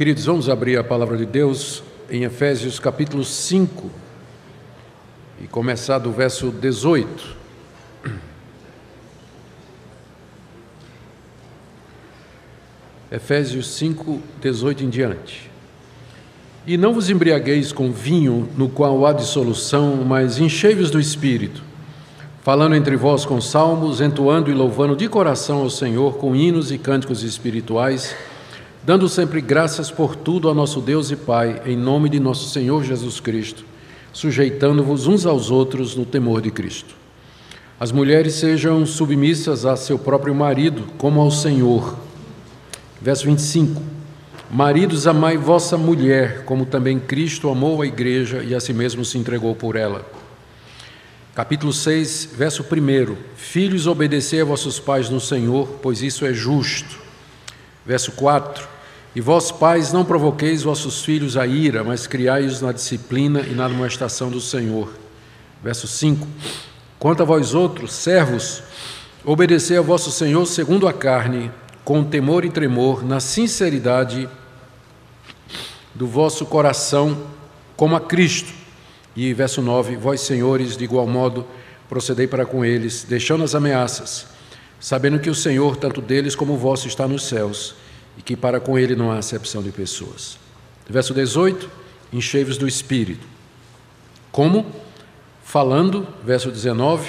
Queridos, vamos abrir a palavra de Deus em Efésios capítulo 5 e começar do verso 18. Efésios 5, 18 em diante. E não vos embriagueis com vinho, no qual há dissolução, mas enchei-vos do Espírito, falando entre vós com salmos, entoando e louvando de coração ao Senhor com hinos e cânticos espirituais dando sempre graças por tudo ao nosso Deus e Pai, em nome de nosso Senhor Jesus Cristo, sujeitando-vos uns aos outros no temor de Cristo. As mulheres sejam submissas a seu próprio marido, como ao Senhor. Verso 25: Maridos, amai vossa mulher, como também Cristo amou a igreja e a si mesmo se entregou por ela. Capítulo 6, verso 1: Filhos, obedecei a vossos pais no Senhor, pois isso é justo. Verso 4: E vós, pais, não provoqueis vossos filhos a ira, mas criai-os na disciplina e na admoestação do Senhor. Verso 5: Quanto a vós outros, servos, obedecei a vosso Senhor segundo a carne, com temor e tremor, na sinceridade do vosso coração, como a Cristo. E verso 9: Vós, senhores, de igual modo, procedei para com eles, deixando as ameaças sabendo que o Senhor, tanto deles como vosso, está nos céus e que para com ele não há acepção de pessoas. Verso 18: Enchei-vos do Espírito. Como? Falando, verso 19,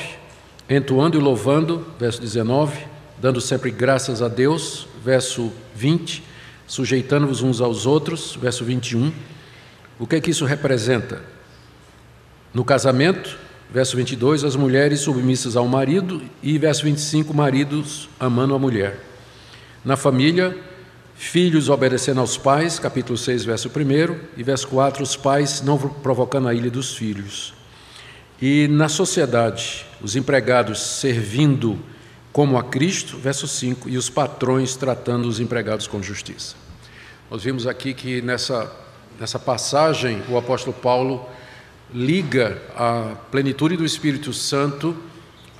entoando e louvando, verso 19, dando sempre graças a Deus, verso 20, sujeitando-vos uns aos outros, verso 21. O que é que isso representa? No casamento, Verso 22, as mulheres submissas ao marido, e verso 25, maridos amando a mulher. Na família, filhos obedecendo aos pais, capítulo 6, verso 1, e verso 4, os pais não provocando a ilha dos filhos. E na sociedade, os empregados servindo como a Cristo, verso 5, e os patrões tratando os empregados com justiça. Nós vimos aqui que nessa, nessa passagem o apóstolo Paulo liga a plenitude do Espírito Santo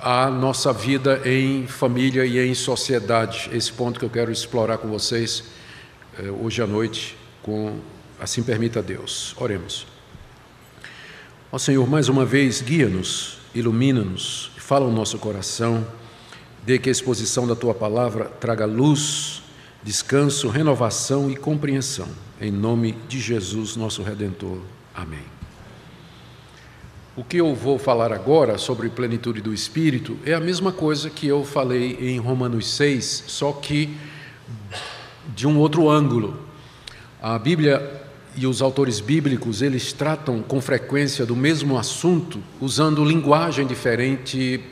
à nossa vida em família e em sociedade. Esse ponto que eu quero explorar com vocês eh, hoje à noite, com assim permita Deus. Oremos. Ó Senhor, mais uma vez, guia-nos, ilumina-nos, fala o nosso coração, dê que a exposição da tua palavra traga luz, descanso, renovação e compreensão. Em nome de Jesus, nosso redentor. Amém. O que eu vou falar agora sobre plenitude do Espírito é a mesma coisa que eu falei em Romanos 6, só que de um outro ângulo. A Bíblia e os autores bíblicos, eles tratam com frequência do mesmo assunto, usando linguagem diferente,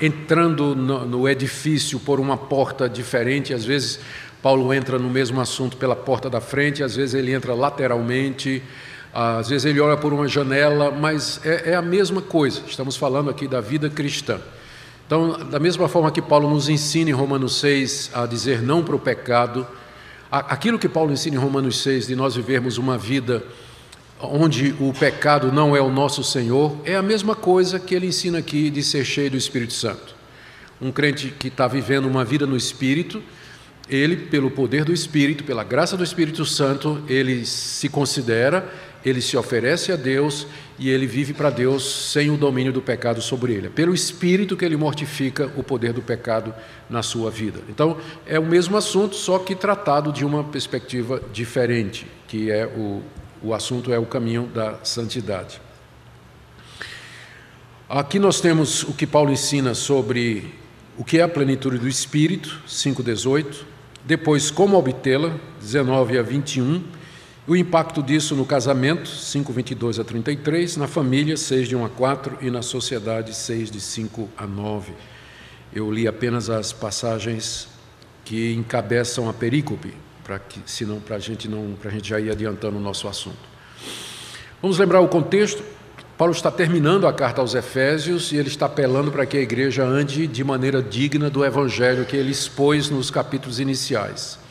entrando no edifício por uma porta diferente. Às vezes, Paulo entra no mesmo assunto pela porta da frente, às vezes ele entra lateralmente. Às vezes ele olha por uma janela, mas é, é a mesma coisa. Estamos falando aqui da vida cristã. Então, da mesma forma que Paulo nos ensina em Romanos 6 a dizer não para o pecado, aquilo que Paulo ensina em Romanos 6 de nós vivermos uma vida onde o pecado não é o nosso Senhor, é a mesma coisa que ele ensina aqui de ser cheio do Espírito Santo. Um crente que está vivendo uma vida no Espírito, ele, pelo poder do Espírito, pela graça do Espírito Santo, ele se considera ele se oferece a Deus e ele vive para Deus sem o domínio do pecado sobre ele. É pelo Espírito que ele mortifica o poder do pecado na sua vida. Então, é o mesmo assunto, só que tratado de uma perspectiva diferente, que é o, o assunto é o caminho da santidade. Aqui nós temos o que Paulo ensina sobre o que é a plenitude do Espírito, 5,18. Depois, como obtê-la, 19 a 21 o impacto disso no casamento, 5, 22 a 33, na família, 6 de 1 a 4 e na sociedade, 6 de 5 a 9. Eu li apenas as passagens que encabeçam a perícope, para que, senão para a gente não, para a gente já ir adiantando o nosso assunto. Vamos lembrar o contexto. Paulo está terminando a carta aos Efésios e ele está apelando para que a igreja ande de maneira digna do evangelho que ele expôs nos capítulos iniciais.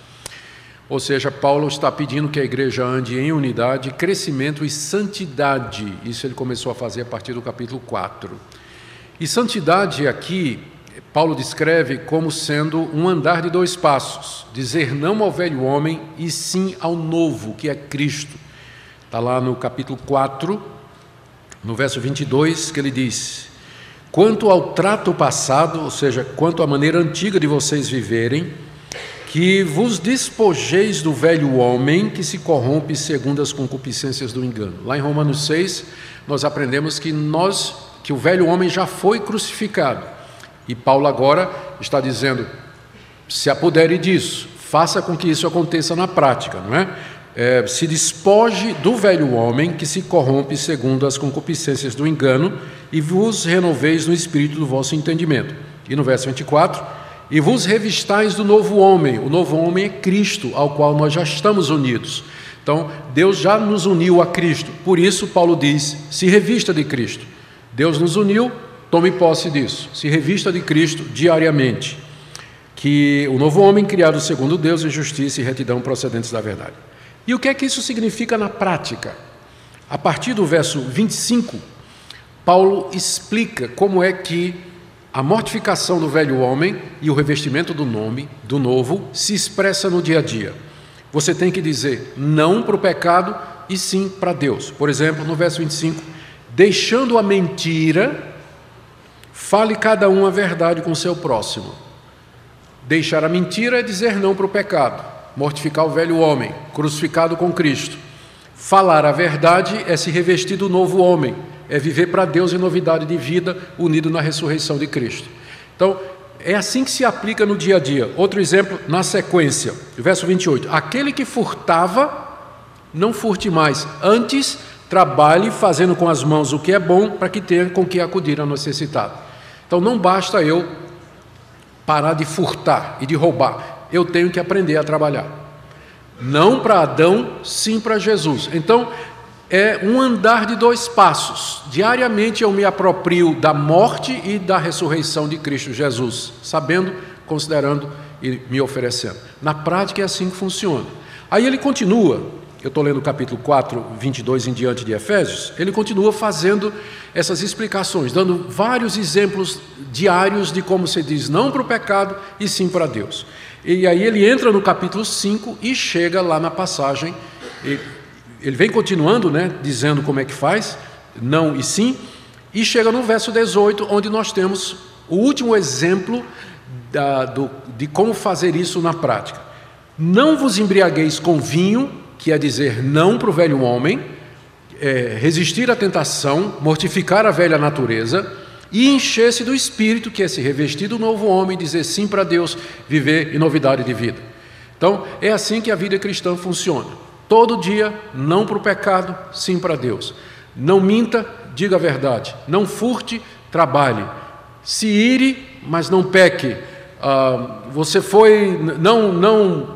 Ou seja, Paulo está pedindo que a igreja ande em unidade, crescimento e santidade. Isso ele começou a fazer a partir do capítulo 4. E santidade aqui Paulo descreve como sendo um andar de dois passos: dizer não ao velho homem e sim ao novo, que é Cristo. Está lá no capítulo 4, no verso 22, que ele diz: Quanto ao trato passado, ou seja, quanto à maneira antiga de vocês viverem, que vos despojeis do velho homem que se corrompe segundo as concupiscências do engano. Lá em Romanos 6, nós aprendemos que nós, que o velho homem já foi crucificado e Paulo agora está dizendo: se apodere disso, faça com que isso aconteça na prática, não é? é? se despoje do velho homem que se corrompe segundo as concupiscências do engano e vos renoveis no espírito do vosso entendimento. E no verso 24: e vos revistais do novo homem. O novo homem é Cristo, ao qual nós já estamos unidos. Então, Deus já nos uniu a Cristo. Por isso, Paulo diz: se revista de Cristo. Deus nos uniu, Tome posse disso, se revista de Cristo diariamente, que o novo homem criado segundo Deus em justiça e retidão procedentes da verdade. E o que é que isso significa na prática? A partir do verso 25, Paulo explica como é que a mortificação do velho homem e o revestimento do nome, do novo, se expressa no dia a dia. Você tem que dizer não para o pecado e sim para Deus. Por exemplo, no verso 25, deixando a mentira, Fale cada um a verdade com seu próximo. Deixar a mentira é dizer não para o pecado, mortificar o velho homem, crucificado com Cristo. Falar a verdade é se revestir do novo homem, é viver para Deus em novidade de vida, unido na ressurreição de Cristo. Então, é assim que se aplica no dia a dia. Outro exemplo, na sequência, verso 28. Aquele que furtava, não furte mais, antes trabalhe fazendo com as mãos o que é bom, para que tenha com que acudir ao necessitado. Então não basta eu parar de furtar e de roubar, eu tenho que aprender a trabalhar. Não para Adão, sim para Jesus. Então é um andar de dois passos. Diariamente eu me aproprio da morte e da ressurreição de Cristo Jesus, sabendo, considerando e me oferecendo. Na prática é assim que funciona. Aí ele continua eu estou lendo o capítulo 4, 22 em diante de Efésios, ele continua fazendo essas explicações, dando vários exemplos diários de como se diz não para o pecado e sim para Deus. E aí ele entra no capítulo 5 e chega lá na passagem, ele vem continuando, né, dizendo como é que faz, não e sim, e chega no verso 18, onde nós temos o último exemplo da, do, de como fazer isso na prática. Não vos embriagueis com vinho, que é dizer não para o velho homem, é, resistir à tentação, mortificar a velha natureza e encher-se do Espírito, que é se revestir do novo homem, dizer sim para Deus, viver em novidade de vida. Então, é assim que a vida cristã funciona. Todo dia, não para o pecado, sim para Deus. Não minta, diga a verdade. Não furte, trabalhe. Se ire, mas não peque. Ah, você foi, não, não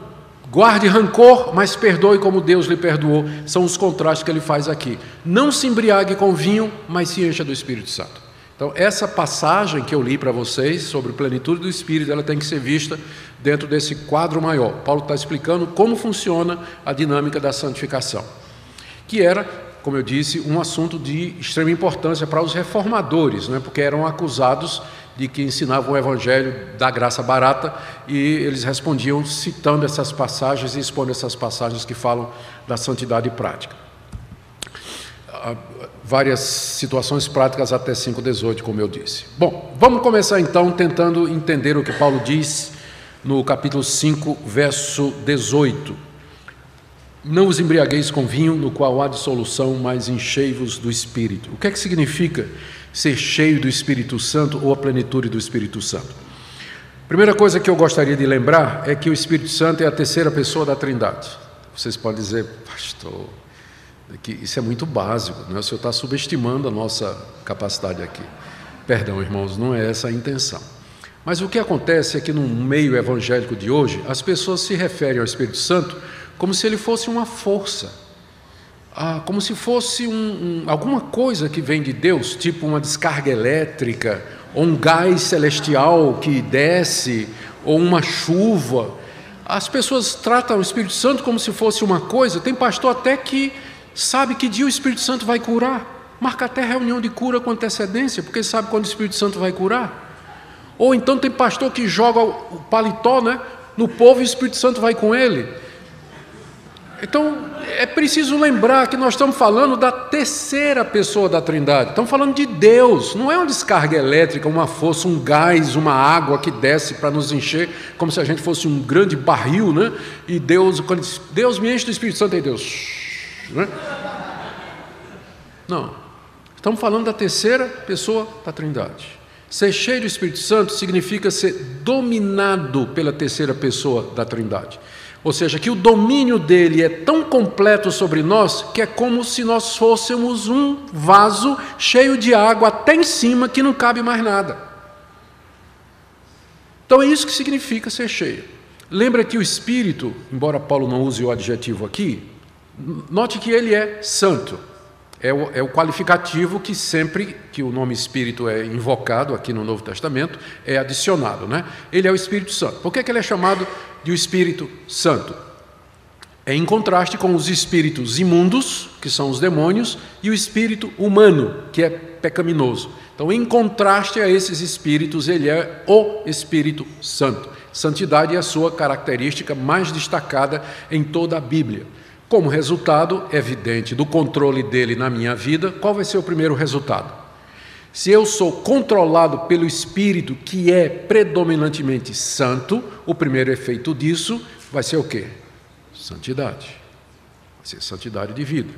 Guarde rancor, mas perdoe como Deus lhe perdoou. São os contrastes que ele faz aqui. Não se embriague com vinho, mas se encha do Espírito Santo. Então, essa passagem que eu li para vocês sobre plenitude do Espírito, ela tem que ser vista dentro desse quadro maior. Paulo está explicando como funciona a dinâmica da santificação, que era, como eu disse, um assunto de extrema importância para os reformadores, né, porque eram acusados de que ensinavam o evangelho da graça barata e eles respondiam citando essas passagens e expondo essas passagens que falam da santidade prática. Várias situações práticas até 5,18, como eu disse. Bom, vamos começar então tentando entender o que Paulo diz no capítulo 5, verso 18. Não os embriagueis com vinho, no qual há dissolução, mas enchei-vos do Espírito. O que é que significa ser cheio do Espírito Santo ou a plenitude do Espírito Santo. Primeira coisa que eu gostaria de lembrar é que o Espírito Santo é a terceira pessoa da Trindade. Vocês podem dizer, pastor, que isso é muito básico, né? o senhor está subestimando a nossa capacidade aqui. Perdão, irmãos, não é essa a intenção. Mas o que acontece é que no meio evangélico de hoje, as pessoas se referem ao Espírito Santo como se ele fosse uma força ah, como se fosse um, um, alguma coisa que vem de Deus, tipo uma descarga elétrica, ou um gás celestial que desce, ou uma chuva. As pessoas tratam o Espírito Santo como se fosse uma coisa. Tem pastor até que sabe que dia o Espírito Santo vai curar. Marca até reunião de cura com antecedência, porque sabe quando o Espírito Santo vai curar. Ou então tem pastor que joga o paletó né, no povo e o Espírito Santo vai com ele. Então, é preciso lembrar que nós estamos falando da terceira pessoa da Trindade. Estamos falando de Deus. Não é uma descarga elétrica, uma força, um gás, uma água que desce para nos encher, como se a gente fosse um grande barril, né? E Deus, quando Deus me enche do Espírito Santo, e Deus. Né? Não. Estamos falando da terceira pessoa da Trindade. Ser cheio do Espírito Santo significa ser dominado pela terceira pessoa da Trindade. Ou seja, que o domínio dele é tão completo sobre nós que é como se nós fôssemos um vaso cheio de água até em cima que não cabe mais nada. Então é isso que significa ser cheio. Lembra que o Espírito, embora Paulo não use o adjetivo aqui, note que ele é santo. É o, é o, qualificativo que sempre que o nome Espírito é invocado aqui no Novo Testamento é adicionado, né? Ele é o Espírito Santo. Por que, que ele é chamado de o Espírito Santo? É em contraste com os espíritos imundos, que são os demônios, e o espírito humano, que é pecaminoso. Então, em contraste a esses espíritos, ele é o Espírito Santo. Santidade é a sua característica mais destacada em toda a Bíblia. Como resultado evidente do controle dele na minha vida, qual vai ser o primeiro resultado? Se eu sou controlado pelo Espírito, que é predominantemente santo, o primeiro efeito disso vai ser o quê? Santidade. Vai ser santidade de vida.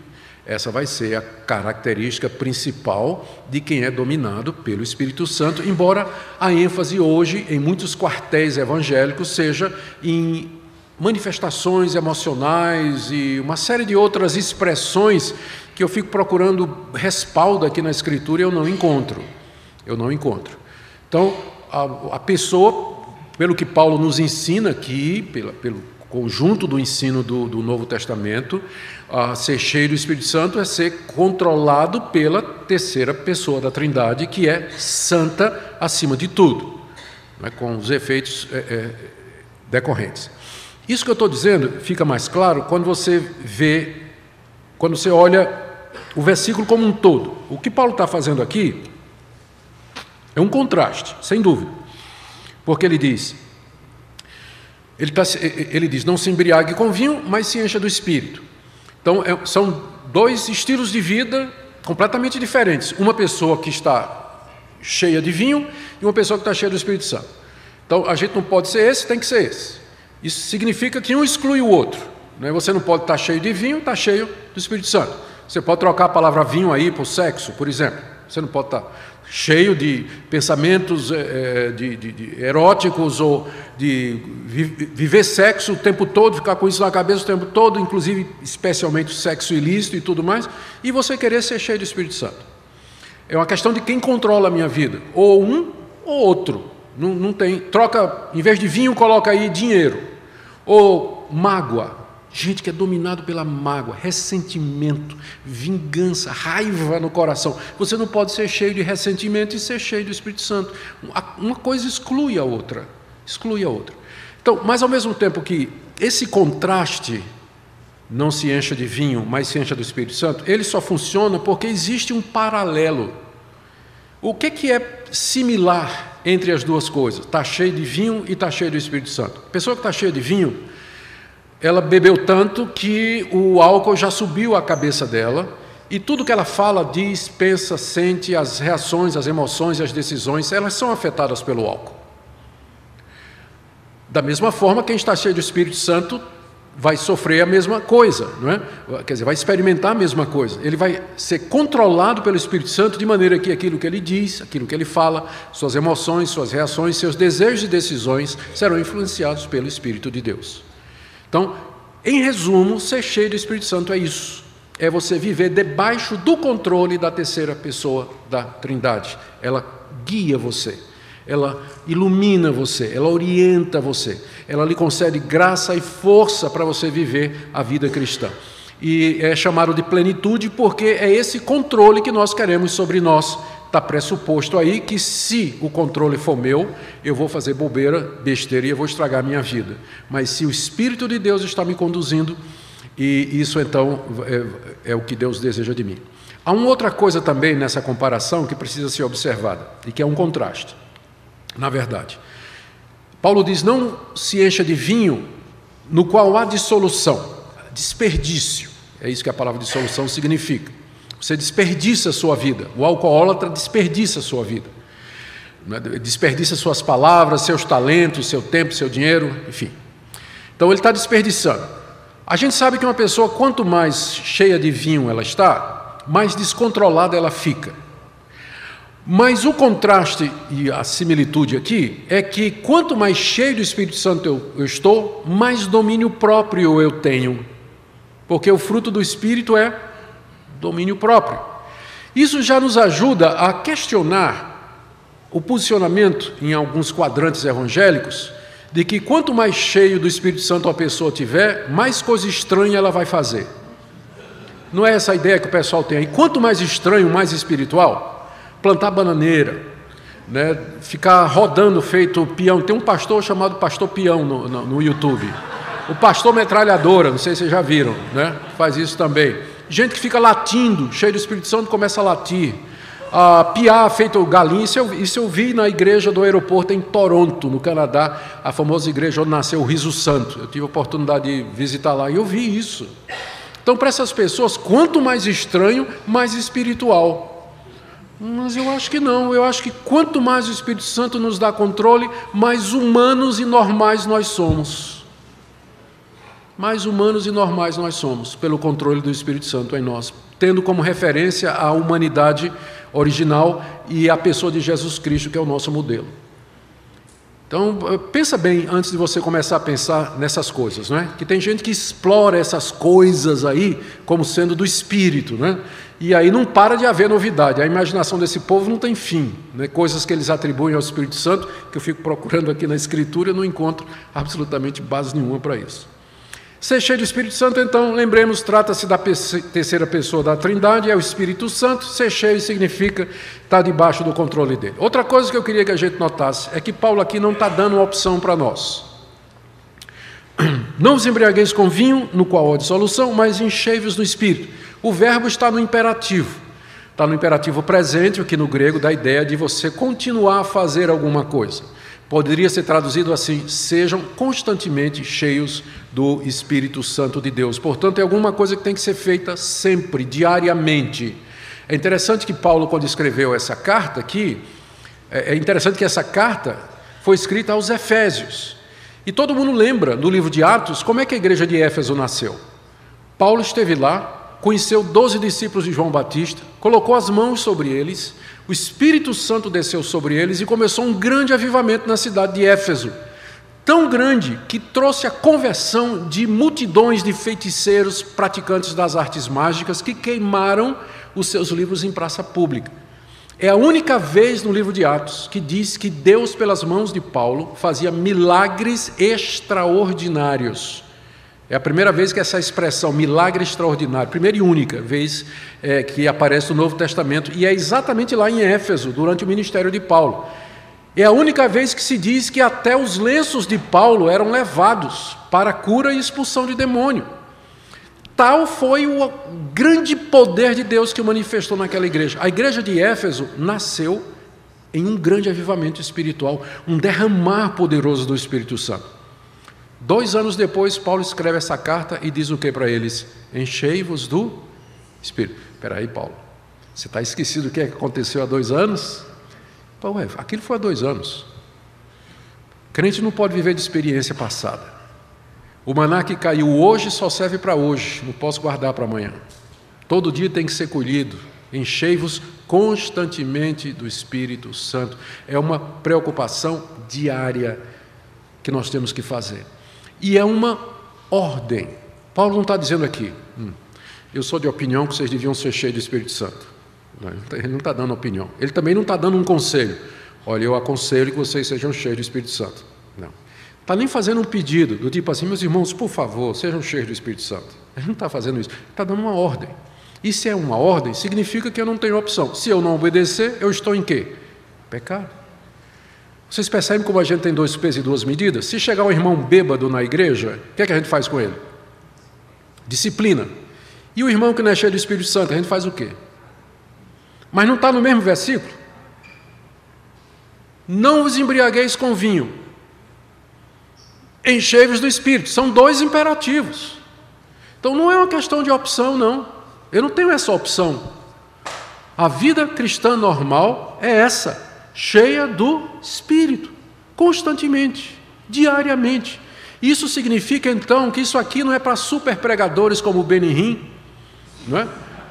Essa vai ser a característica principal de quem é dominado pelo Espírito Santo, embora a ênfase hoje em muitos quartéis evangélicos seja em manifestações emocionais e uma série de outras expressões que eu fico procurando respaldo aqui na Escritura e eu não encontro. Eu não encontro. Então, a, a pessoa, pelo que Paulo nos ensina aqui, pela, pelo conjunto do ensino do, do Novo Testamento, a ser cheio do Espírito Santo é ser controlado pela terceira pessoa da Trindade, que é santa acima de tudo, né, com os efeitos é, é, decorrentes. Isso que eu estou dizendo fica mais claro quando você vê, quando você olha o versículo como um todo. O que Paulo está fazendo aqui é um contraste, sem dúvida. Porque ele diz, ele, tá, ele diz, não se embriague com vinho, mas se encha do espírito. Então, é, são dois estilos de vida completamente diferentes. Uma pessoa que está cheia de vinho e uma pessoa que está cheia do Espírito Santo. Então, a gente não pode ser esse, tem que ser esse. Isso significa que um exclui o outro. Né? Você não pode estar cheio de vinho, estar cheio do Espírito Santo. Você pode trocar a palavra vinho aí por sexo, por exemplo. Você não pode estar cheio de pensamentos é, de, de, de eróticos ou de viver sexo o tempo todo, ficar com isso na cabeça o tempo todo, inclusive especialmente sexo ilícito e tudo mais, e você querer ser cheio do Espírito Santo. É uma questão de quem controla a minha vida, ou um ou outro. Não, não tem. Troca, em vez de vinho, coloca aí dinheiro. Ou mágoa. Gente que é dominado pela mágoa, ressentimento, vingança, raiva no coração. Você não pode ser cheio de ressentimento e ser cheio do Espírito Santo. Uma coisa exclui a outra. Exclui a outra. Então, mas ao mesmo tempo que esse contraste não se encha de vinho, mas se encha do Espírito Santo, ele só funciona porque existe um paralelo. O que, que é similar entre as duas coisas. Está cheio de vinho e está cheio do Espírito Santo. A pessoa que está cheia de vinho, ela bebeu tanto que o álcool já subiu a cabeça dela e tudo que ela fala, diz, pensa, sente, as reações, as emoções e as decisões, elas são afetadas pelo álcool. Da mesma forma, quem está cheio do Espírito Santo vai sofrer a mesma coisa, não é? Quer dizer, vai experimentar a mesma coisa. Ele vai ser controlado pelo Espírito Santo de maneira que aquilo que ele diz, aquilo que ele fala, suas emoções, suas reações, seus desejos e decisões serão influenciados pelo Espírito de Deus. Então, em resumo, ser cheio do Espírito Santo é isso. É você viver debaixo do controle da terceira pessoa da Trindade. Ela guia você ela ilumina você, ela orienta você, ela lhe concede graça e força para você viver a vida cristã. E é chamado de plenitude porque é esse controle que nós queremos sobre nós. Está pressuposto aí que se o controle for meu, eu vou fazer bobeira, besteira e eu vou estragar a minha vida. Mas se o Espírito de Deus está me conduzindo, e isso então é, é o que Deus deseja de mim. Há uma outra coisa também nessa comparação que precisa ser observada e que é um contraste. Na verdade. Paulo diz: não se encha de vinho no qual há dissolução, desperdício. É isso que a palavra dissolução significa. Você desperdiça a sua vida. O alcoólatra desperdiça a sua vida. Né? Desperdiça suas palavras, seus talentos, seu tempo, seu dinheiro, enfim. Então ele está desperdiçando. A gente sabe que uma pessoa, quanto mais cheia de vinho ela está, mais descontrolada ela fica. Mas o contraste e a similitude aqui é que quanto mais cheio do Espírito Santo eu, eu, estou, mais domínio próprio eu tenho. Porque o fruto do Espírito é domínio próprio. Isso já nos ajuda a questionar o posicionamento em alguns quadrantes evangélicos de que quanto mais cheio do Espírito Santo a pessoa tiver, mais coisa estranha ela vai fazer. Não é essa a ideia que o pessoal tem aí. Quanto mais estranho, mais espiritual plantar bananeira, né, ficar rodando feito peão. Tem um pastor chamado Pastor Peão no, no, no YouTube. O pastor metralhadora, não sei se vocês já viram, né? Faz isso também. Gente que fica latindo, cheio do Espírito Santo, começa a latir. A piar feito galinha, isso eu, isso eu vi na igreja do aeroporto em Toronto, no Canadá, a famosa igreja onde nasceu o Riso Santo. Eu tive a oportunidade de visitar lá e eu vi isso. Então, para essas pessoas, quanto mais estranho, mais espiritual. Mas eu acho que não. Eu acho que quanto mais o Espírito Santo nos dá controle, mais humanos e normais nós somos. Mais humanos e normais nós somos, pelo controle do Espírito Santo em nós, tendo como referência a humanidade original e a pessoa de Jesus Cristo, que é o nosso modelo. Então, eh, pensa bem antes de você começar a pensar nessas coisas, não é? Que tem gente que explora essas coisas aí como sendo do espírito, né? E aí não para de haver novidade. A imaginação desse povo não tem fim. Né? Coisas que eles atribuem ao Espírito Santo, que eu fico procurando aqui na Escritura, eu não encontro absolutamente base nenhuma para isso. Ser cheio do Espírito Santo, então, lembremos, trata-se da terceira pessoa da Trindade, é o Espírito Santo. Ser cheio significa estar debaixo do controle dele. Outra coisa que eu queria que a gente notasse é que Paulo aqui não está dando uma opção para nós. Não vos embriagueis com vinho, no qual há dissolução, mas enchei-vos do Espírito. O verbo está no imperativo. Está no imperativo presente, o que no grego dá a ideia de você continuar a fazer alguma coisa. Poderia ser traduzido assim: sejam constantemente cheios do Espírito Santo de Deus. Portanto, é alguma coisa que tem que ser feita sempre, diariamente. É interessante que Paulo, quando escreveu essa carta aqui, é, é interessante que essa carta foi escrita aos Efésios. E todo mundo lembra do livro de Atos como é que a igreja de Éfeso nasceu. Paulo esteve lá, conheceu doze discípulos de João Batista, colocou as mãos sobre eles, o Espírito Santo desceu sobre eles e começou um grande avivamento na cidade de Éfeso. Tão grande que trouxe a conversão de multidões de feiticeiros praticantes das artes mágicas que queimaram os seus livros em praça pública. É a única vez no livro de Atos que diz que Deus, pelas mãos de Paulo, fazia milagres extraordinários. É a primeira vez que essa expressão milagre extraordinário, primeira e única vez é, que aparece no Novo Testamento, e é exatamente lá em Éfeso, durante o ministério de Paulo. É a única vez que se diz que até os lenços de Paulo eram levados para cura e expulsão de demônio. Tal foi o grande poder de Deus que manifestou naquela igreja. A igreja de Éfeso nasceu em um grande avivamento espiritual, um derramar poderoso do Espírito Santo. Dois anos depois, Paulo escreve essa carta e diz o que para eles? Enchei-vos do Espírito. Espera aí, Paulo. Você está esquecido o que aconteceu há dois anos? Pô, ué, aquilo foi há dois anos. Crente não pode viver de experiência passada. O maná que caiu hoje só serve para hoje, não posso guardar para amanhã. Todo dia tem que ser colhido. Enchei-vos constantemente do Espírito Santo. É uma preocupação diária que nós temos que fazer. E é uma ordem. Paulo não está dizendo aqui, hum, eu sou de opinião que vocês deviam ser cheios do Espírito Santo. Ele não está dando opinião. Ele também não está dando um conselho. Olha, eu aconselho que vocês sejam cheios do Espírito Santo. Não. Está nem fazendo um pedido, do tipo assim, meus irmãos, por favor, sejam cheios do Espírito Santo. Ele não está fazendo isso. Está dando uma ordem. E se é uma ordem, significa que eu não tenho opção. Se eu não obedecer, eu estou em quê? Pecado. Vocês percebem como a gente tem dois pesos e duas medidas? Se chegar um irmão bêbado na igreja, o que, é que a gente faz com ele? Disciplina. E o irmão que não é cheio do Espírito Santo, a gente faz o quê? Mas não está no mesmo versículo? Não vos embriagueis com vinho. Enchei-vos do Espírito. São dois imperativos. Então não é uma questão de opção, não. Eu não tenho essa opção. A vida cristã normal é essa, cheia do Espírito, constantemente, diariamente. Isso significa então que isso aqui não é para super pregadores como Benny Hinn, não é?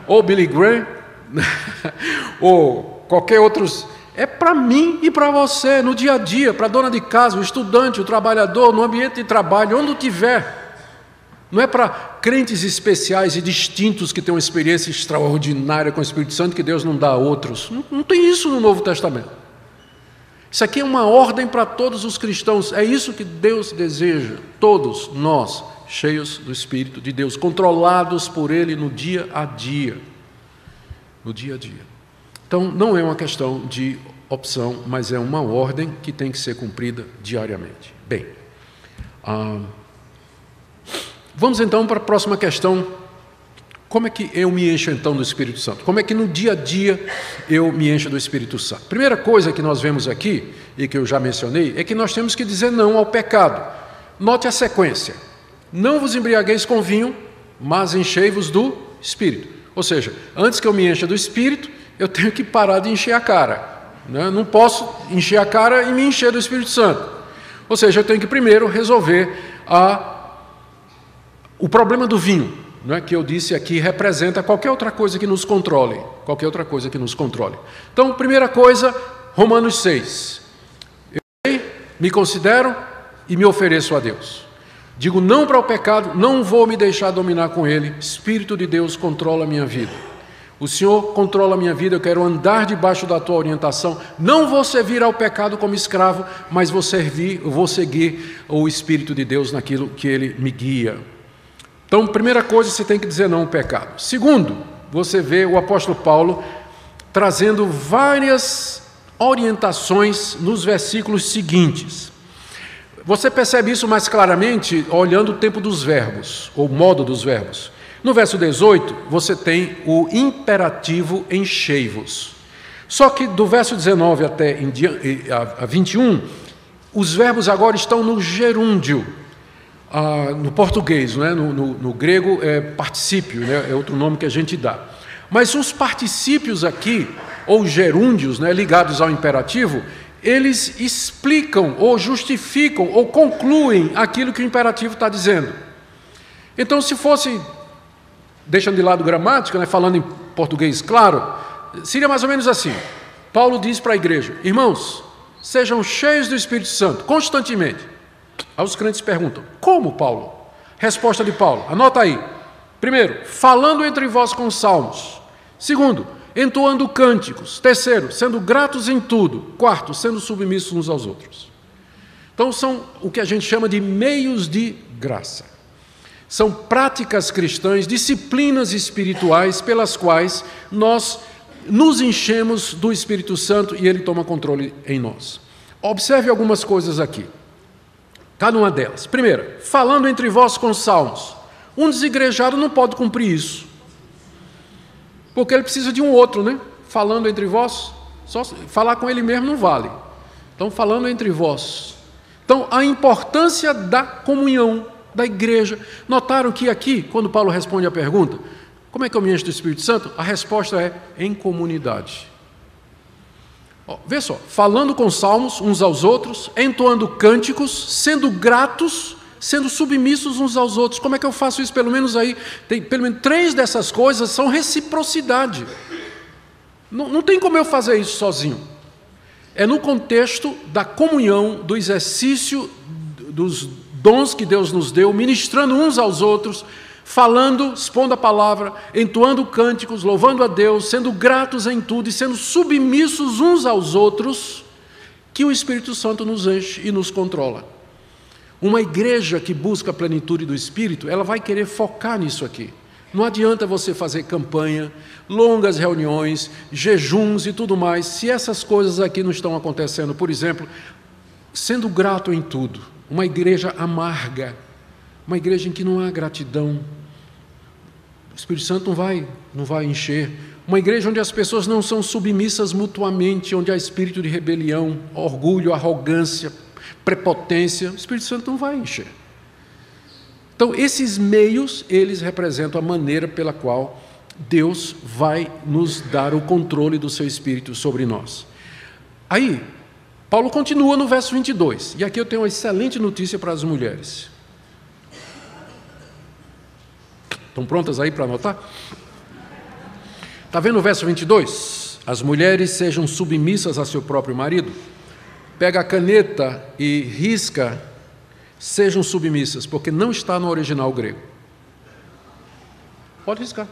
ou Billy Graham, ou qualquer outros. É para mim e para você, no dia a dia, para a dona de casa, o estudante, o trabalhador, no ambiente de trabalho, onde tiver. Não é para crentes especiais e distintos que têm uma experiência extraordinária com o Espírito Santo que Deus não dá a outros. Não, não tem isso no Novo Testamento. Isso aqui é uma ordem para todos os cristãos. É isso que Deus deseja. Todos nós, cheios do Espírito de Deus, controlados por Ele no dia a dia. No dia a dia. Então, não é uma questão de opção, mas é uma ordem que tem que ser cumprida diariamente. Bem, ah, vamos então para a próxima questão como é que eu me encho então do Espírito Santo? Como é que no dia a dia eu me encho do Espírito Santo? Primeira coisa que nós vemos aqui, e que eu já mencionei, é que nós temos que dizer não ao pecado. Note a sequência: Não vos embriagueis com vinho, mas enchei-vos do Espírito. Ou seja, antes que eu me encha do Espírito, eu tenho que parar de encher a cara. Né? Não posso encher a cara e me encher do Espírito Santo. Ou seja, eu tenho que primeiro resolver a, o problema do vinho não é que eu disse aqui representa qualquer outra coisa que nos controle, qualquer outra coisa que nos controle. Então, primeira coisa, Romanos 6. Eu me considero e me ofereço a Deus. Digo não para o pecado, não vou me deixar dominar com ele. Espírito de Deus controla a minha vida. O Senhor controla a minha vida, eu quero andar debaixo da tua orientação. Não vou servir ao pecado como escravo, mas vou servir, vou seguir o Espírito de Deus naquilo que ele me guia. Então, primeira coisa, você tem que dizer não ao pecado. Segundo, você vê o apóstolo Paulo trazendo várias orientações nos versículos seguintes. Você percebe isso mais claramente olhando o tempo dos verbos, ou modo dos verbos. No verso 18, você tem o imperativo enchei-vos. Só que do verso 19 até a 21, os verbos agora estão no gerúndio, ah, no português, né? no, no, no, grego é particípio, né? é outro nome que a gente dá. Mas os particípios aqui, ou gerúndios, né? ligados ao imperativo, eles explicam, ou justificam, ou concluem aquilo que o imperativo está dizendo. Então, se fosse, deixando de lado gramática, né? falando em português claro, seria mais ou menos assim. Paulo diz para a igreja: irmãos, sejam cheios do Espírito Santo constantemente Aí os crentes perguntam: Como, Paulo? Resposta de Paulo: Anota aí. Primeiro, falando entre vós com salmos. Segundo, entoando cânticos. Terceiro, sendo gratos em tudo. Quarto, sendo submissos uns aos outros. Então, são o que a gente chama de meios de graça. São práticas cristãs, disciplinas espirituais pelas quais nós nos enchemos do Espírito Santo e ele toma controle em nós. Observe algumas coisas aqui. Cada uma delas. Primeiro, falando entre vós com salmos. Um desigrejado não pode cumprir isso. Porque ele precisa de um outro, né? Falando entre vós, só falar com ele mesmo não vale. Então, falando entre vós. Então, a importância da comunhão da igreja. Notaram que aqui, quando Paulo responde a pergunta, como é que eu me encho do Espírito Santo? A resposta é em comunidade. Vê só, falando com salmos uns aos outros, entoando cânticos, sendo gratos, sendo submissos uns aos outros. Como é que eu faço isso? Pelo menos aí, tem pelo menos três dessas coisas são reciprocidade. Não, não tem como eu fazer isso sozinho. É no contexto da comunhão, do exercício dos dons que Deus nos deu, ministrando uns aos outros, falando, expondo a palavra, entoando cânticos, louvando a Deus, sendo gratos em tudo e sendo submissos uns aos outros, que o Espírito Santo nos enche e nos controla. Uma igreja que busca a plenitude do Espírito, ela vai querer focar nisso aqui. Não adianta você fazer campanha, longas reuniões, jejuns e tudo mais, se essas coisas aqui não estão acontecendo. Por exemplo, sendo grato em tudo. Uma igreja amarga, uma igreja em que não há gratidão, Espírito Santo não vai, não vai encher. Uma igreja onde as pessoas não são submissas mutuamente, onde há espírito de rebelião, orgulho, arrogância, prepotência, o Espírito Santo não vai encher. Então, esses meios, eles representam a maneira pela qual Deus vai nos dar o controle do seu Espírito sobre nós. Aí, Paulo continua no verso 22, e aqui eu tenho uma excelente notícia para as mulheres. Estão prontas aí para anotar? Está vendo o verso 22? As mulheres sejam submissas a seu próprio marido. Pega a caneta e risca, sejam submissas, porque não está no original grego. Pode riscar.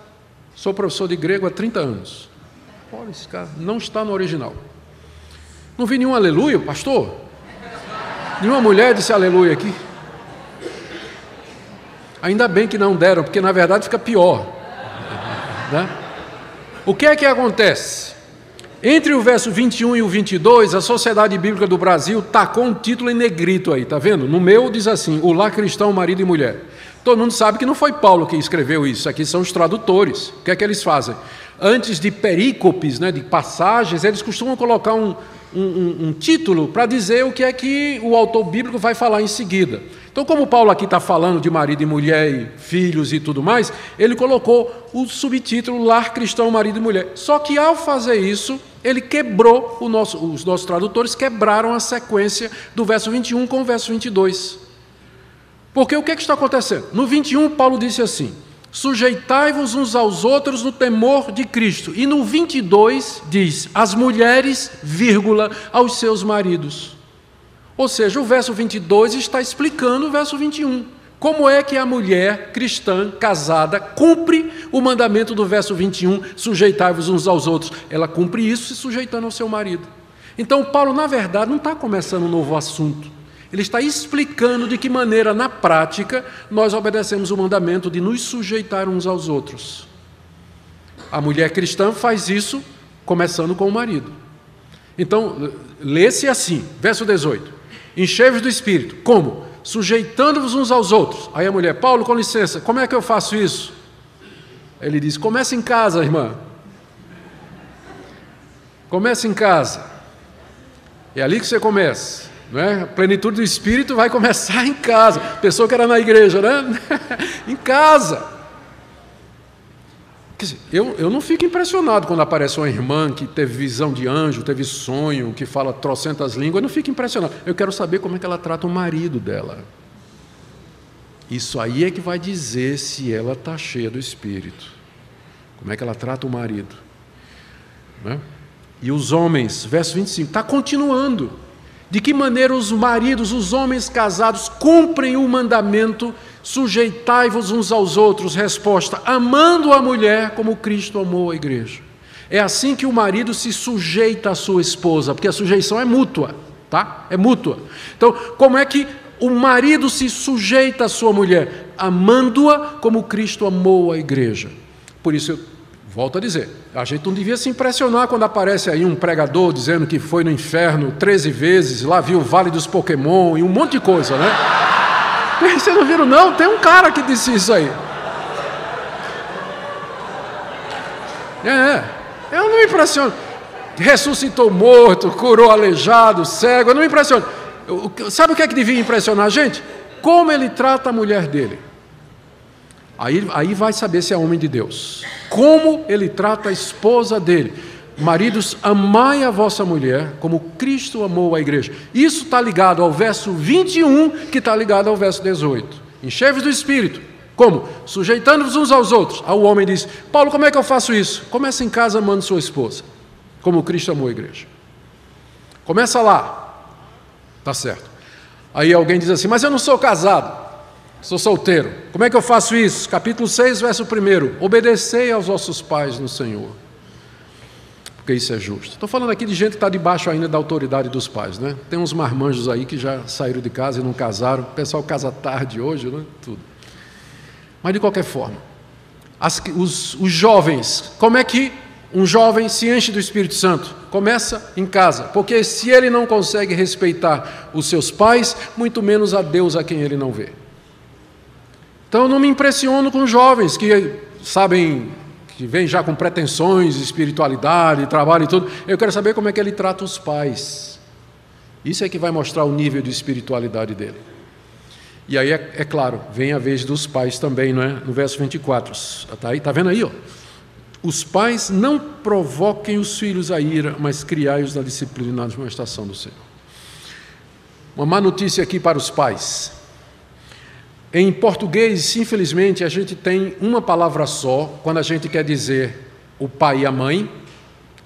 Sou professor de grego há 30 anos. Pode riscar. Não está no original. Não vi nenhum aleluia, pastor? Nenhuma mulher disse aleluia aqui. Ainda bem que não deram, porque na verdade fica pior. Né? O que é que acontece? Entre o verso 21 e o 22, a Sociedade Bíblica do Brasil tacou um título em negrito aí, tá vendo? No meu diz assim: O lar cristão, marido e mulher. Todo mundo sabe que não foi Paulo que escreveu isso, aqui são os tradutores. O que é que eles fazem? Antes de perícopes, né, de passagens, eles costumam colocar um, um, um título para dizer o que é que o autor bíblico vai falar em seguida. Então, como Paulo aqui está falando de marido e mulher, e filhos e tudo mais, ele colocou o subtítulo Lar Cristão, Marido e Mulher. Só que ao fazer isso, ele quebrou, nosso, os nossos tradutores quebraram a sequência do verso 21 com o verso 22. Porque o que, é que está acontecendo? No 21, Paulo disse assim: Sujeitai-vos uns aos outros no temor de Cristo. E no 22 diz: As mulheres, vírgula, aos seus maridos. Ou seja, o verso 22 está explicando o verso 21. Como é que a mulher cristã casada cumpre o mandamento do verso 21, sujeitai-vos uns aos outros? Ela cumpre isso se sujeitando ao seu marido. Então, Paulo, na verdade, não está começando um novo assunto. Ele está explicando de que maneira, na prática, nós obedecemos o mandamento de nos sujeitar uns aos outros. A mulher cristã faz isso começando com o marido. Então, lê-se assim, verso 18: Enchei-vos do espírito. Como? Sujeitando-vos uns aos outros. Aí a mulher, Paulo, com licença, como é que eu faço isso? Ele diz: Comece em casa, irmã. Comece em casa. É ali que você começa. É? A plenitude do Espírito vai começar em casa. Pessoa que era na igreja, né? em casa. Dizer, eu, eu não fico impressionado quando aparece uma irmã que teve visão de anjo, teve sonho, que fala trocentas línguas, eu não fico impressionado. Eu quero saber como é que ela trata o marido dela. Isso aí é que vai dizer se ela está cheia do Espírito. Como é que ela trata o marido. Né? E os homens, verso 25, está continuando. De que maneira os maridos, os homens casados, cumprem o mandamento: sujeitai-vos uns aos outros? Resposta: amando a mulher como Cristo amou a igreja. É assim que o marido se sujeita à sua esposa, porque a sujeição é mútua, tá? É mútua. Então, como é que o marido se sujeita à sua mulher? Amando-a como Cristo amou a igreja. Por isso eu Volto a dizer, a gente não devia se impressionar quando aparece aí um pregador dizendo que foi no inferno 13 vezes, lá viu o Vale dos Pokémon e um monte de coisa, né? Vocês não viram, não? Tem um cara que disse isso aí. É, é, eu não me impressiono. Ressuscitou morto, curou aleijado, cego, eu não me impressiono. Sabe o que é que devia impressionar a gente? Como ele trata a mulher dele. Aí, aí vai saber se é homem de Deus. Como ele trata a esposa dele. Maridos, amai a vossa mulher como Cristo amou a igreja. Isso está ligado ao verso 21, que está ligado ao verso 18. Enchei-vos do Espírito. Como? Sujeitando-vos uns aos outros. Aí o homem diz: Paulo, como é que eu faço isso? Começa em casa amando sua esposa, como Cristo amou a igreja. Começa lá. Tá certo. Aí alguém diz assim: Mas eu não sou casado. Sou solteiro. Como é que eu faço isso? Capítulo 6, verso 1. Obedecei aos vossos pais no Senhor. Porque isso é justo. Estou falando aqui de gente que está debaixo ainda da autoridade dos pais, né? Tem uns marmanjos aí que já saíram de casa e não casaram. O pessoal casa tarde hoje, né? Tudo. Mas de qualquer forma, as, os, os jovens, como é que um jovem se enche do Espírito Santo? Começa em casa, porque se ele não consegue respeitar os seus pais, muito menos a Deus a quem ele não vê. Então não me impressiono com jovens que sabem, que vem já com pretensões, espiritualidade, trabalho e tudo. Eu quero saber como é que ele trata os pais. Isso é que vai mostrar o nível de espiritualidade dele. E aí, é, é claro, vem a vez dos pais também, não é? No verso 24. Está aí, está vendo aí? Ó? Os pais não provoquem os filhos a ira, mas criai-os na disciplina na administração do Senhor. Uma má notícia aqui para os pais. Em português, infelizmente, a gente tem uma palavra só quando a gente quer dizer o pai e a mãe,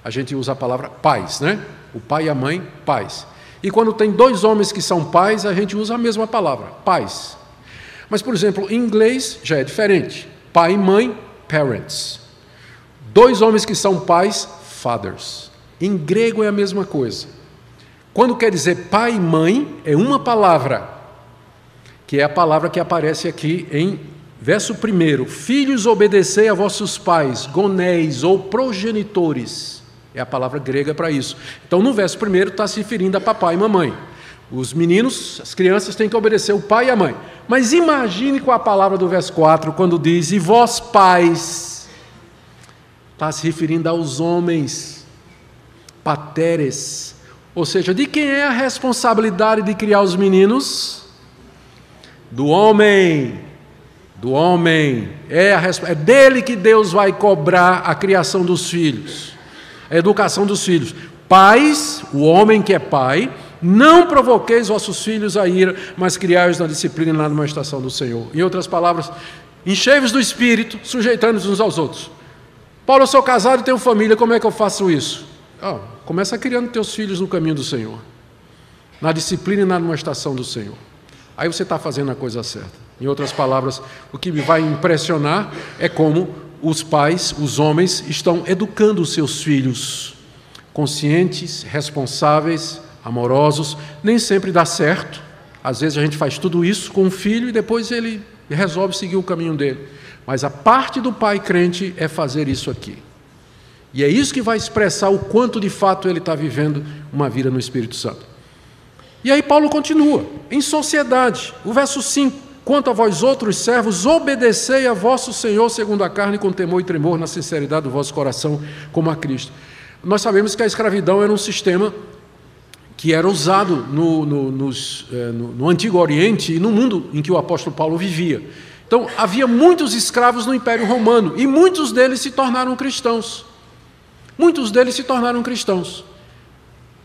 a gente usa a palavra pais, né? O pai e a mãe, pais. E quando tem dois homens que são pais, a gente usa a mesma palavra, pais. Mas, por exemplo, em inglês já é diferente. Pai e mãe, parents. Dois homens que são pais, fathers. Em grego é a mesma coisa. Quando quer dizer pai e mãe, é uma palavra, que é a palavra que aparece aqui em verso 1. Filhos, obedecei a vossos pais, gonéis ou progenitores é a palavra grega para isso. Então, no verso primeiro, está se referindo a papai e mamãe. Os meninos, as crianças têm que obedecer o pai e a mãe. Mas imagine com a palavra do verso 4, quando diz: E vós, pais, está se referindo aos homens, pateres. Ou seja, de quem é a responsabilidade de criar os meninos? Do homem. Do homem. É, a, é dele que Deus vai cobrar a criação dos filhos a educação dos filhos. Pais, o homem que é pai, não provoqueis vossos filhos a ira, mas criai-os na disciplina e na administração do Senhor. Em outras palavras, enchei-vos do Espírito, sujeitando-vos uns aos outros. Paulo, eu sou casado e tenho família, como é que eu faço isso? Oh, começa criando teus filhos no caminho do Senhor, na disciplina e na administração do Senhor. Aí você está fazendo a coisa certa. Em outras palavras, o que me vai impressionar é como os pais, os homens, estão educando os seus filhos, conscientes, responsáveis, amorosos. Nem sempre dá certo. Às vezes a gente faz tudo isso com o filho e depois ele resolve seguir o caminho dele. Mas a parte do pai crente é fazer isso aqui. E é isso que vai expressar o quanto de fato ele está vivendo uma vida no Espírito Santo. E aí Paulo continua, em sociedade, o verso 5. Quanto a vós outros servos, obedecei a vosso Senhor segundo a carne, com temor e tremor, na sinceridade do vosso coração, como a Cristo. Nós sabemos que a escravidão era um sistema que era usado no, no, nos, eh, no, no Antigo Oriente e no mundo em que o apóstolo Paulo vivia. Então, havia muitos escravos no Império Romano e muitos deles se tornaram cristãos. Muitos deles se tornaram cristãos.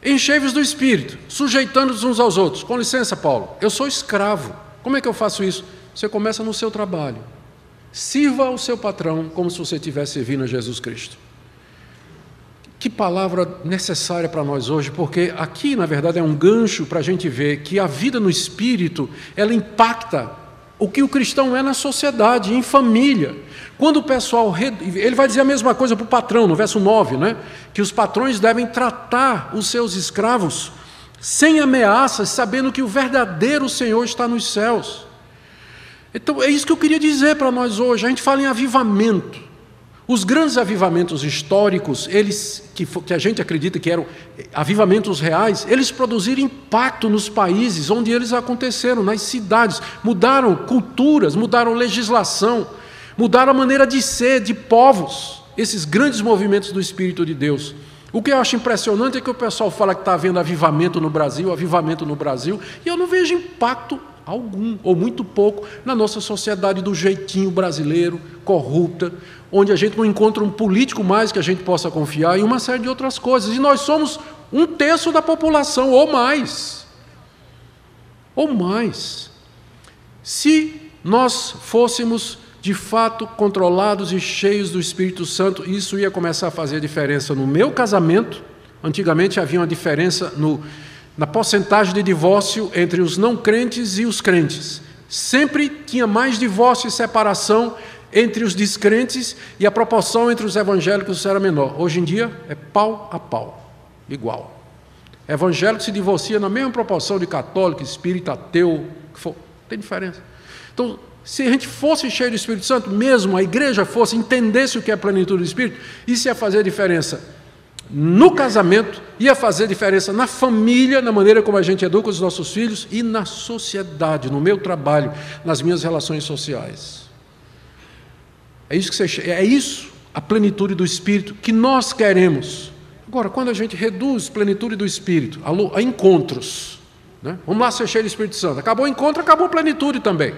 Enchei-vos do Espírito, sujeitando-vos uns aos outros. Com licença, Paulo, eu sou escravo. Como é que eu faço isso? Você começa no seu trabalho. Sirva o seu patrão como se você estivesse servindo a Jesus Cristo. Que palavra necessária para nós hoje, porque aqui, na verdade, é um gancho para a gente ver que a vida no espírito ela impacta o que o cristão é na sociedade, em família. Quando o pessoal. Ele vai dizer a mesma coisa para o patrão, no verso 9, né? que os patrões devem tratar os seus escravos sem ameaças, sabendo que o verdadeiro Senhor está nos céus. Então, é isso que eu queria dizer para nós hoje. A gente fala em avivamento. Os grandes avivamentos históricos, eles que, que a gente acredita que eram avivamentos reais, eles produziram impacto nos países onde eles aconteceram, nas cidades, mudaram culturas, mudaram legislação, mudaram a maneira de ser de povos. Esses grandes movimentos do Espírito de Deus. O que eu acho impressionante é que o pessoal fala que está havendo avivamento no Brasil, avivamento no Brasil, e eu não vejo impacto algum, ou muito pouco, na nossa sociedade do jeitinho brasileiro, corrupta, onde a gente não encontra um político mais que a gente possa confiar e uma série de outras coisas. E nós somos um terço da população, ou mais. Ou mais. Se nós fôssemos de fato controlados e cheios do Espírito Santo, isso ia começar a fazer diferença no meu casamento. Antigamente havia uma diferença no, na porcentagem de divórcio entre os não crentes e os crentes. Sempre tinha mais divórcio e separação entre os descrentes e a proporção entre os evangélicos era menor. Hoje em dia é pau a pau, igual. Evangélico se divorcia na mesma proporção de católico, espírita, ateu, que for. Tem diferença. Então, se a gente fosse cheio do Espírito Santo, mesmo a igreja fosse, entendesse o que é plenitude do Espírito, isso ia fazer diferença no casamento, ia fazer diferença na família, na maneira como a gente educa os nossos filhos e na sociedade, no meu trabalho, nas minhas relações sociais. É isso que você, é isso a plenitude do Espírito que nós queremos. Agora, quando a gente reduz plenitude do Espírito a, encontros, né? vamos lá ser cheio do Espírito Santo, acabou o encontro, acabou a plenitude também.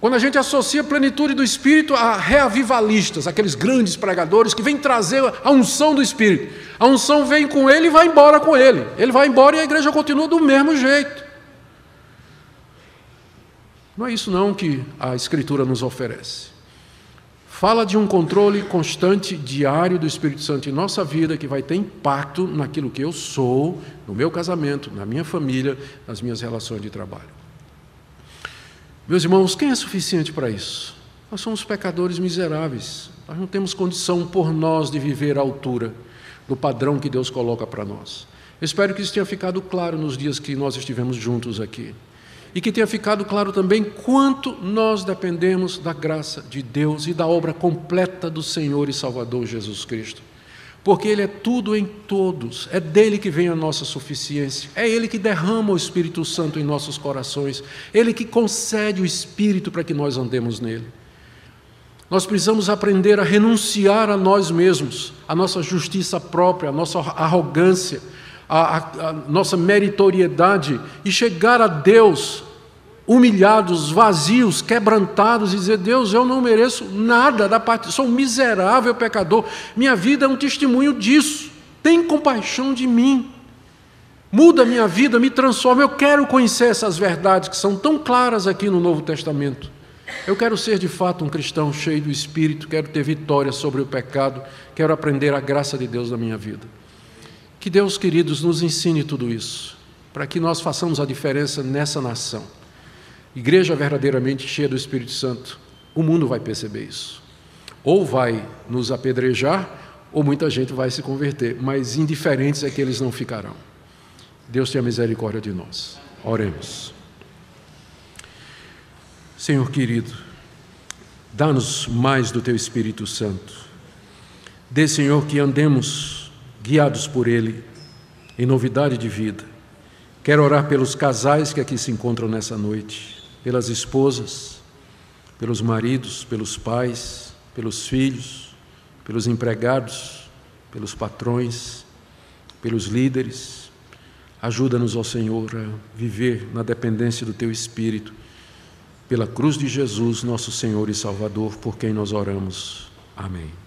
Quando a gente associa a plenitude do Espírito a reavivalistas, aqueles grandes pregadores que vêm trazer a unção do Espírito. A unção vem com ele e vai embora com ele. Ele vai embora e a igreja continua do mesmo jeito. Não é isso não que a Escritura nos oferece. Fala de um controle constante, diário do Espírito Santo em nossa vida, que vai ter impacto naquilo que eu sou, no meu casamento, na minha família, nas minhas relações de trabalho. Meus irmãos, quem é suficiente para isso? Nós somos pecadores miseráveis. Nós não temos condição por nós de viver à altura do padrão que Deus coloca para nós. Espero que isso tenha ficado claro nos dias que nós estivemos juntos aqui. E que tenha ficado claro também quanto nós dependemos da graça de Deus e da obra completa do Senhor e Salvador Jesus Cristo. Porque Ele é tudo em todos, é dele que vem a nossa suficiência, é Ele que derrama o Espírito Santo em nossos corações, Ele que concede o Espírito para que nós andemos nele. Nós precisamos aprender a renunciar a nós mesmos, a nossa justiça própria, a nossa arrogância, a, a, a nossa meritoriedade e chegar a Deus humilhados, vazios, quebrantados e dizer: Deus, eu não mereço nada da parte, sou um miserável pecador, minha vida é um testemunho disso. Tem compaixão de mim. Muda minha vida, me transforma. Eu quero conhecer essas verdades que são tão claras aqui no Novo Testamento. Eu quero ser de fato um cristão cheio do Espírito, quero ter vitória sobre o pecado, quero aprender a graça de Deus na minha vida. Que Deus, queridos, nos ensine tudo isso, para que nós façamos a diferença nessa nação. Igreja verdadeiramente cheia do Espírito Santo, o mundo vai perceber isso. Ou vai nos apedrejar, ou muita gente vai se converter, mas indiferentes é que eles não ficarão. Deus tenha misericórdia de nós. Oremos. Senhor querido, dá-nos mais do teu Espírito Santo. Dê, Senhor, que andemos guiados por Ele em novidade de vida. Quero orar pelos casais que aqui se encontram nessa noite pelas esposas, pelos maridos, pelos pais, pelos filhos, pelos empregados, pelos patrões, pelos líderes. Ajuda-nos, ó Senhor, a viver na dependência do Teu Espírito, pela cruz de Jesus, nosso Senhor e Salvador, por quem nós oramos. Amém.